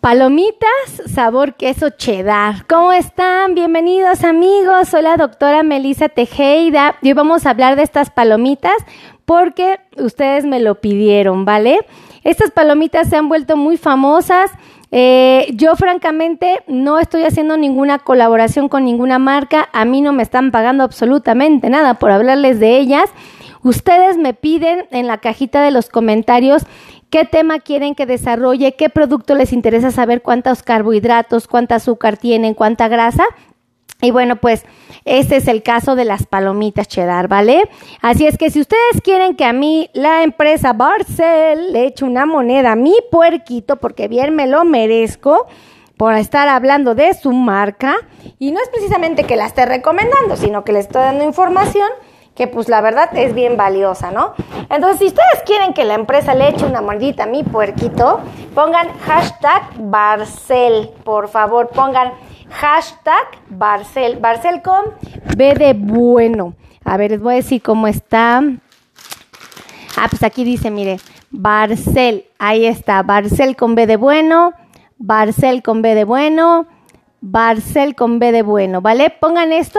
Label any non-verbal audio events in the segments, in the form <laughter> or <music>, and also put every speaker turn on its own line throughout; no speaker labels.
Palomitas, sabor queso cheddar. ¿Cómo están? Bienvenidos amigos. Soy la doctora Melissa Tejeda y hoy vamos a hablar de estas palomitas porque ustedes me lo pidieron, ¿vale? Estas palomitas se han vuelto muy famosas. Eh, yo francamente no estoy haciendo ninguna colaboración con ninguna marca. A mí no me están pagando absolutamente nada por hablarles de ellas. Ustedes me piden en la cajita de los comentarios qué tema quieren que desarrolle, qué producto les interesa saber cuántos carbohidratos, cuánta azúcar tienen, cuánta grasa. Y bueno, pues este es el caso de las palomitas cheddar, ¿vale? Así es que si ustedes quieren que a mí la empresa Barcel le eche una moneda a mi puerquito, porque bien me lo merezco, por estar hablando de su marca, y no es precisamente que la esté recomendando, sino que le estoy dando información, que pues la verdad es bien valiosa, ¿no? Entonces, si ustedes quieren que la empresa le eche una mordita a mi puerquito, pongan hashtag Barcel, por favor, pongan hashtag Barcel, Barcel con B de bueno. A ver, les voy a decir cómo está. Ah, pues aquí dice, mire, Barcel, ahí está, Barcel con B de bueno, Barcel con B de bueno, Barcel con B de bueno, ¿vale? Pongan esto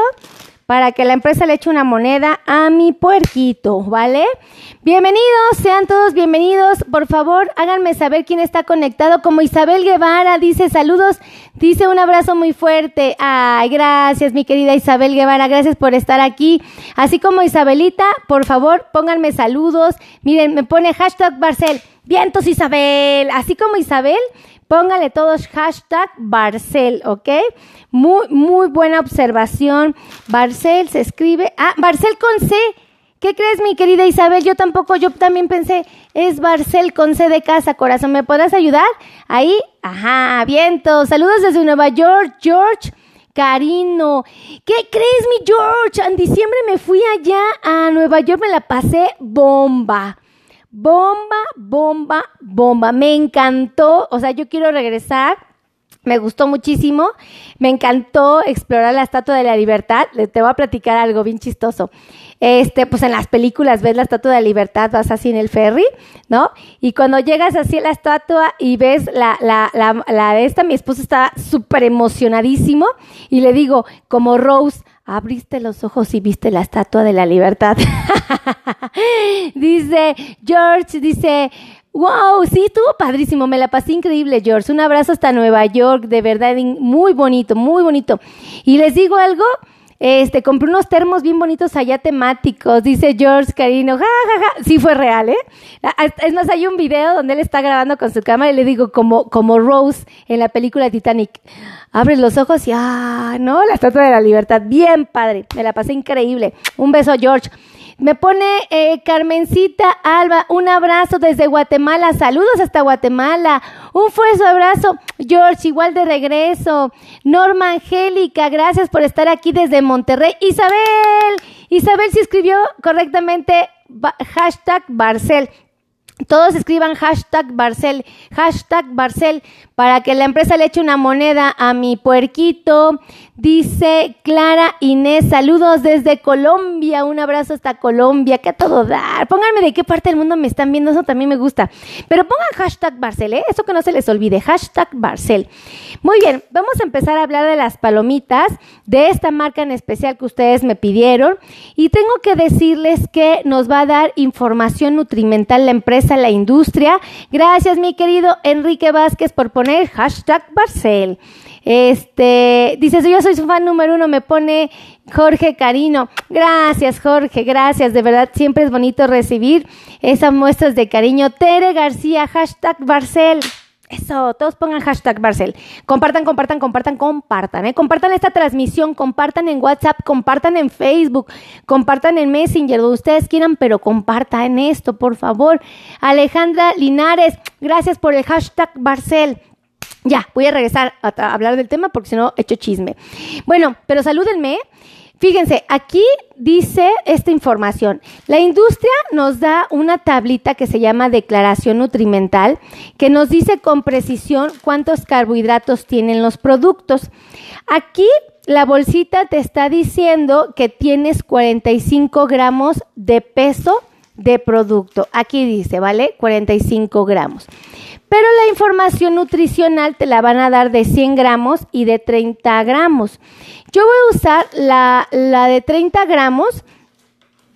para que la empresa le eche una moneda a mi puerquito, ¿vale? Bienvenidos, sean todos bienvenidos. Por favor, háganme saber quién está conectado. Como Isabel Guevara dice saludos, dice un abrazo muy fuerte. Ay, gracias, mi querida Isabel Guevara, gracias por estar aquí. Así como Isabelita, por favor, pónganme saludos. Miren, me pone hashtag Barcel. Vientos Isabel, así como Isabel, Póngale todos hashtag Barcel, ¿ok? Muy, muy buena observación. Barcel se escribe. Ah, Barcel con C. ¿Qué crees, mi querida Isabel? Yo tampoco, yo también pensé, es Barcel con C de casa, corazón. ¿Me podrás ayudar? Ahí, ajá, viento. Saludos desde Nueva York, George. Carino, ¿qué crees, mi George? En diciembre me fui allá a Nueva York, me la pasé bomba. Bomba, bomba, bomba. Me encantó. O sea, yo quiero regresar. Me gustó muchísimo. Me encantó explorar la Estatua de la Libertad. Te voy a platicar algo bien chistoso. Este, pues en las películas ves la Estatua de la Libertad, vas así en el ferry, ¿no? Y cuando llegas así a la estatua y ves la, la, la, la de esta, mi esposo está súper emocionadísimo y le digo, como Rose, abriste los ojos y viste la Estatua de la Libertad. <laughs> <gasps> dice George, dice, wow, sí, estuvo padrísimo, me la pasé increíble, George. Un abrazo hasta Nueva York, de verdad, muy bonito, muy bonito. Y les digo algo, este, compré unos termos bien bonitos allá temáticos, dice George Carino, ja, ja, ja. Sí fue real, ¿eh? Es más, hay un video donde él está grabando con su cámara y le digo, como, como Rose en la película Titanic. Abre los ojos y, ah, no, la estatua de la libertad. Bien padre, me la pasé increíble. Un beso, George. Me pone eh, Carmencita Alba, un abrazo desde Guatemala, saludos hasta Guatemala, un fuerte abrazo, George, igual de regreso, Norma Angélica, gracias por estar aquí desde Monterrey, Isabel, Isabel se escribió correctamente hashtag Barcel, todos escriban hashtag Barcel, hashtag Barcel, para que la empresa le eche una moneda a mi puerquito. Dice Clara Inés, saludos desde Colombia, un abrazo hasta Colombia, que a todo dar. Pónganme de qué parte del mundo me están viendo, eso también me gusta. Pero pongan hashtag Barcel, ¿eh? eso que no se les olvide, hashtag Barcel. Muy bien, vamos a empezar a hablar de las palomitas, de esta marca en especial que ustedes me pidieron. Y tengo que decirles que nos va a dar información nutrimental la empresa, la industria. Gracias, mi querido Enrique Vázquez, por poner hashtag Barcel. Este, dices, yo soy su fan número uno, me pone Jorge Carino. Gracias, Jorge, gracias. De verdad, siempre es bonito recibir esas muestras de cariño. Tere García, hashtag Barcel. Eso, todos pongan hashtag Barcel. Compartan, compartan, compartan, compartan. ¿eh? Compartan esta transmisión, compartan en WhatsApp, compartan en Facebook, compartan en Messenger, donde ustedes quieran, pero compartan esto, por favor. Alejandra Linares, gracias por el hashtag Barcel. Ya, voy a regresar a, hablar del tema porque si no, hecho chisme. Bueno, pero salúdenme. Fíjense, aquí dice esta información. La industria nos da una tablita que se llama declaración nutrimental, que nos dice con precisión cuántos carbohidratos tienen los productos. Aquí la bolsita te está diciendo que tienes 45 gramos de peso de producto. Aquí dice, ¿vale? 45 gramos. Pero la información nutricional te la van a dar de 100 gramos y de 30 gramos. Yo voy a usar la, la de 30 gramos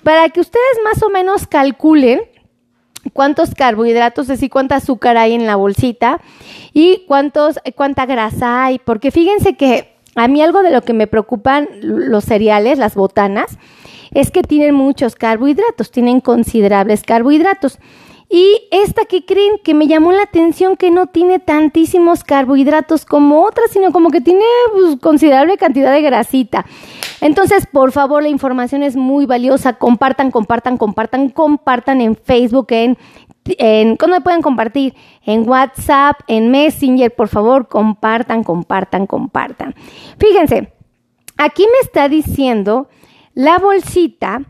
para que ustedes más o menos calculen cuántos carbohidratos, es decir, cuánta azúcar hay en la bolsita y cuántos, cuánta grasa hay. Porque fíjense que a mí algo de lo que me preocupan los cereales, las botanas, es que tienen muchos carbohidratos, tienen considerables carbohidratos. Y esta que creen que me llamó la atención que no tiene tantísimos carbohidratos como otras, sino como que tiene pues, considerable cantidad de grasita. Entonces, por favor, la información es muy valiosa. Compartan, compartan, compartan, compartan en Facebook, en, en ¿cómo me pueden compartir? En WhatsApp, en Messenger, por favor, compartan, compartan, compartan. Fíjense, aquí me está diciendo la bolsita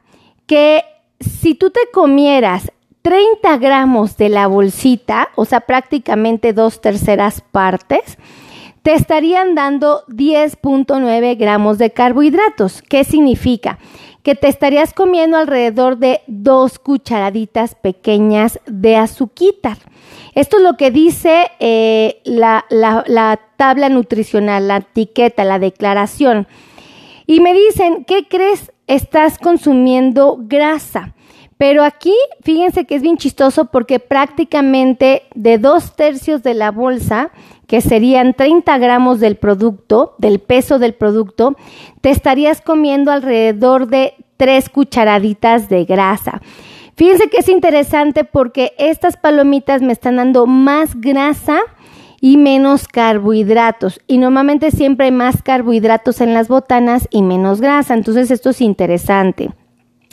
que si tú te comieras 30 gramos de la bolsita, o sea, prácticamente dos terceras partes, te estarían dando 10.9 gramos de carbohidratos. ¿Qué significa? Que te estarías comiendo alrededor de dos cucharaditas pequeñas de azuquitar. Esto es lo que dice eh, la, la tabla nutricional, la etiqueta, la declaración. Y me dicen, ¿qué crees? Estás consumiendo grasa. Pero aquí, fíjense que es bien chistoso porque prácticamente de dos tercios de la bolsa, que serían 30 gramos del producto, del peso del producto, te estarías comiendo alrededor de tres cucharaditas de grasa. Fíjense que es interesante porque estas palomitas me están dando más grasa y menos carbohidratos. Y normalmente siempre hay más carbohidratos en las botanas y menos grasa. Entonces esto es interesante.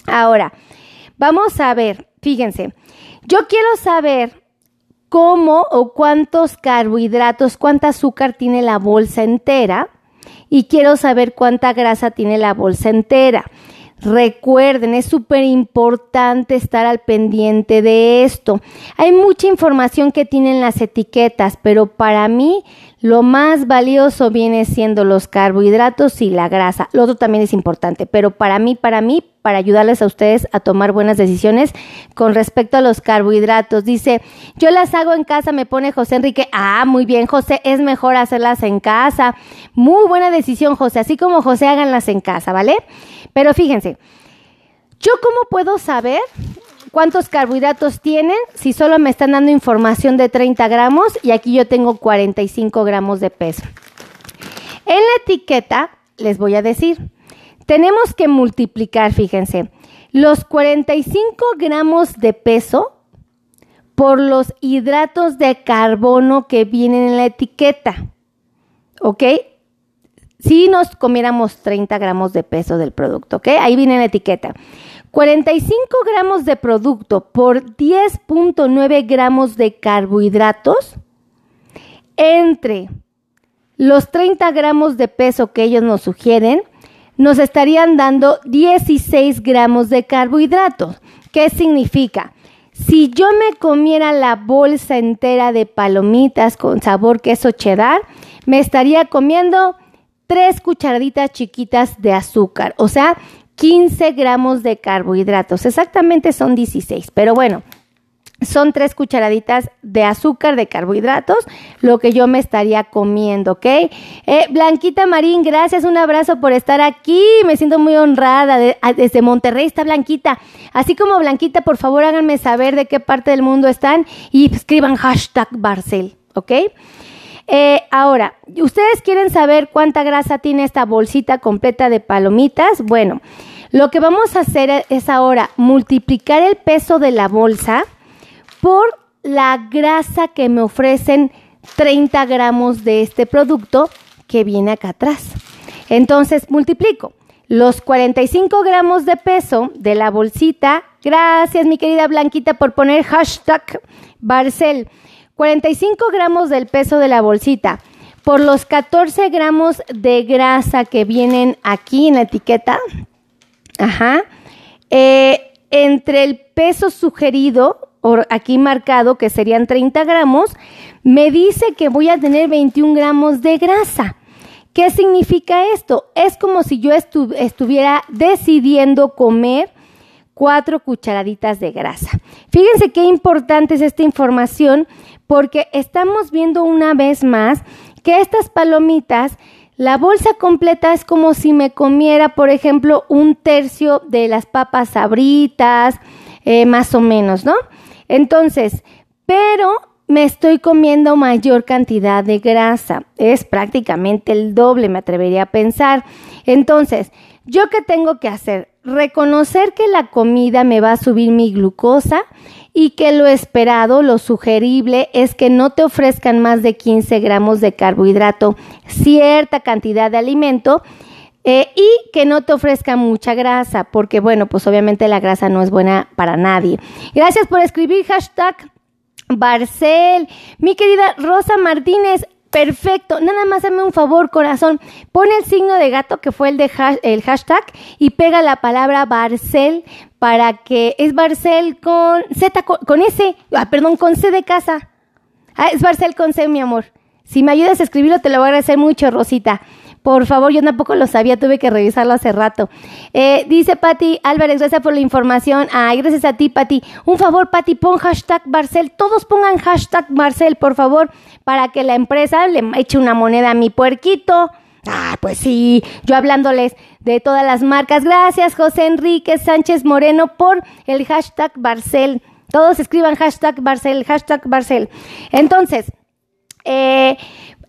Ahora, Vamos a ver, fíjense, yo quiero saber cómo o cuántos carbohidratos, cuánta azúcar tiene la bolsa entera y quiero saber cuánta grasa tiene la bolsa entera. Recuerden, es súper importante estar al pendiente de esto. Hay mucha información que tienen las etiquetas, pero para mí lo más valioso viene siendo los carbohidratos y la grasa. Lo otro también es importante, pero para mí, para mí, para ayudarles a ustedes a tomar buenas decisiones con respecto a los carbohidratos. Dice, yo las hago en casa, me pone José Enrique. Ah, muy bien, José, es mejor hacerlas en casa. Muy buena decisión, José. Así como José, háganlas en casa, ¿vale? Pero fíjense, ¿yo cómo puedo saber cuántos carbohidratos tienen si solo me están dando información de 30 gramos y aquí yo tengo 45 gramos de peso? En la etiqueta les voy a decir, tenemos que multiplicar, fíjense, los 45 gramos de peso por los hidratos de carbono que vienen en la etiqueta. ¿Ok? si nos comiéramos 30 gramos de peso del producto, ¿ok? Ahí viene la etiqueta. 45 gramos de producto por 10.9 gramos de carbohidratos entre los 30 gramos de peso que ellos nos sugieren, nos estarían dando 16 gramos de carbohidratos. ¿Qué significa? Si yo me comiera la bolsa entera de palomitas con sabor queso cheddar, me estaría comiendo tres cucharaditas chiquitas de azúcar, o sea, 15 gramos de carbohidratos. Exactamente son 16, pero bueno, son tres cucharaditas de azúcar, de carbohidratos, lo que yo me estaría comiendo, ¿ok? Eh, Blanquita Marín, gracias, un abrazo por estar aquí, me siento muy honrada, desde Monterrey está Blanquita, así como Blanquita, por favor háganme saber de qué parte del mundo están y escriban hashtag Barcel, ¿ok? Eh, ahora, ¿ustedes quieren saber cuánta grasa tiene esta bolsita completa de palomitas? Bueno, lo que vamos a hacer es ahora multiplicar el peso de la bolsa por la grasa que me ofrecen 30 gramos de este producto que viene acá atrás. Entonces, multiplico los 45 gramos de peso de la bolsita. Gracias, mi querida Blanquita, por poner hashtag Barcel 45 gramos del peso de la bolsita por los 14 gramos de grasa que vienen aquí en la etiqueta, ajá, eh, entre el peso sugerido, aquí marcado, que serían 30 gramos, me dice que voy a tener 21 gramos de grasa. ¿Qué significa esto? Es como si yo estuviera decidiendo comer cuatro cucharaditas de grasa. Fíjense qué importante es esta información porque estamos viendo una vez más que estas palomitas, la bolsa completa es como si me comiera, por ejemplo, un tercio de las papas sabritas, eh, más o menos, ¿no? Entonces, pero me estoy comiendo mayor cantidad de grasa. Es prácticamente el doble, me atrevería a pensar. Entonces, ¿yo qué tengo que hacer? Reconocer que la comida me va a subir mi glucosa y que lo esperado, lo sugerible es que no te ofrezcan más de 15 gramos de carbohidrato, cierta cantidad de alimento eh, y que no te ofrezcan mucha grasa, porque bueno, pues obviamente la grasa no es buena para nadie. Gracias por escribir hashtag Barcel. Mi querida Rosa Martínez, Perfecto, nada más dame un favor, corazón. Pon el signo de gato que fue el de el hashtag y pega la palabra Barcel para que es Barcel con Z con, S, ah, perdón, con C de casa. Ah, es Barcel con C, mi amor. Si me ayudas a escribirlo, te lo voy a agradecer mucho, Rosita. Por favor, yo tampoco lo sabía, tuve que revisarlo hace rato. Eh, dice Patti Álvarez, gracias por la información. Ay, gracias a ti, Patti. Un favor, Patti, pon hashtag Barcel. Todos pongan hashtag Barcel, por favor, para que la empresa le eche una moneda a mi puerquito. Ah, pues sí, yo hablándoles de todas las marcas. Gracias, José Enrique Sánchez Moreno, por el hashtag Barcel. Todos escriban hashtag Barcel, hashtag Barcel. Entonces, eh,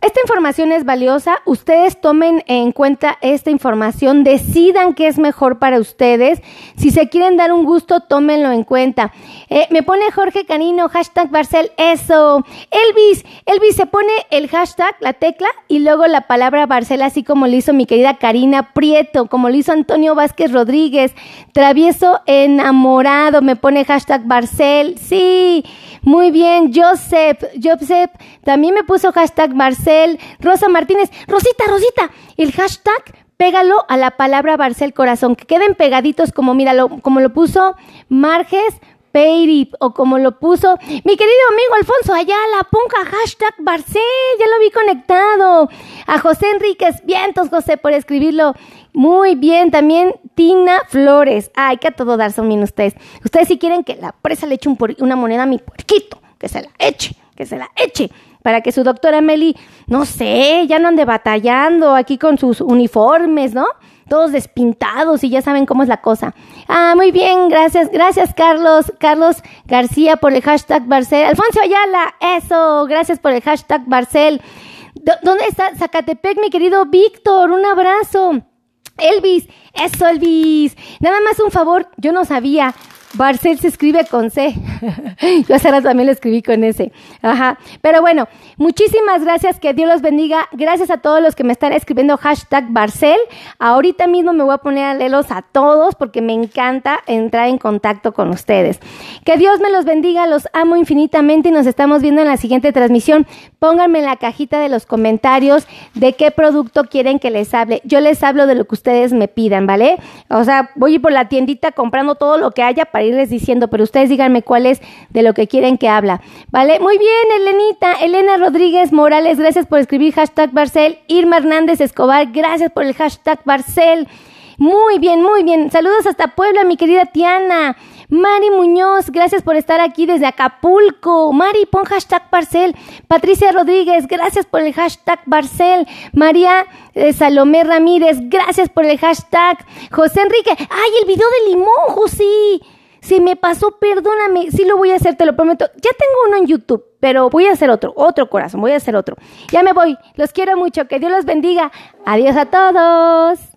esta información es valiosa. Ustedes tomen en cuenta esta información, decidan qué es mejor para ustedes. Si se quieren dar un gusto, tómenlo en cuenta. Eh, me pone Jorge Canino, hashtag Barcel, eso. Elvis, Elvis se pone el hashtag, la tecla, y luego la palabra Barcel, así como lo hizo mi querida Karina Prieto, como lo hizo Antonio Vázquez Rodríguez. Travieso enamorado, me pone hashtag Barcel, sí. Muy bien, Joseph, Joseph también me puso hashtag Barcel, Rosa Martínez, Rosita, Rosita, el hashtag pégalo a la palabra Barcel Corazón, que queden pegaditos como, míralo, como lo puso Marges Peiri, o como lo puso mi querido amigo Alfonso Ayala, ponga hashtag Barcel, ya lo vi conectado. A José Enríquez, vientos José por escribirlo. Muy bien, también Tina Flores. Ay, que a todo dar son bien ustedes. Ustedes si quieren que la presa le eche una moneda a mi puerquito, que se la eche, que se la eche para que su doctora Meli, no sé, ya no ande batallando aquí con sus uniformes, ¿no? Todos despintados y ya saben cómo es la cosa. Ah, muy bien, gracias, gracias Carlos, Carlos García por el hashtag Barcel. Alfonso Ayala, eso, gracias por el hashtag Barcel. ¿Dónde está Zacatepec, mi querido Víctor? Un abrazo. Elvis, eso Elvis. Nada más un favor, yo no sabía. Barcel se escribe con C. <laughs> Yo hace rato también lo escribí con S. Ajá. Pero bueno, muchísimas gracias. Que Dios los bendiga. Gracias a todos los que me están escribiendo hashtag Barcel. Ahorita mismo me voy a poner a leerlos a todos porque me encanta entrar en contacto con ustedes. Que Dios me los bendiga. Los amo infinitamente y nos estamos viendo en la siguiente transmisión. Pónganme en la cajita de los comentarios de qué producto quieren que les hable. Yo les hablo de lo que ustedes me pidan, ¿vale? O sea, voy a ir por la tiendita comprando todo lo que haya para irles diciendo, pero ustedes díganme cuál de lo que quieren que habla. ¿Vale? Muy bien, Elenita. Elena Rodríguez Morales, gracias por escribir hashtag Barcel. Irma Hernández Escobar, gracias por el hashtag Barcel. Muy bien, muy bien. Saludos hasta Puebla, mi querida Tiana. Mari Muñoz, gracias por estar aquí desde Acapulco. Mari, pon hashtag Barcel. Patricia Rodríguez, gracias por el hashtag Barcel. María eh, Salomé Ramírez, gracias por el hashtag. José Enrique, ay, el video de limón, José. Si me pasó, perdóname, sí lo voy a hacer, te lo prometo. Ya tengo uno en YouTube, pero voy a hacer otro, otro corazón, voy a hacer otro. Ya me voy, los quiero mucho, que Dios los bendiga. Adiós a todos.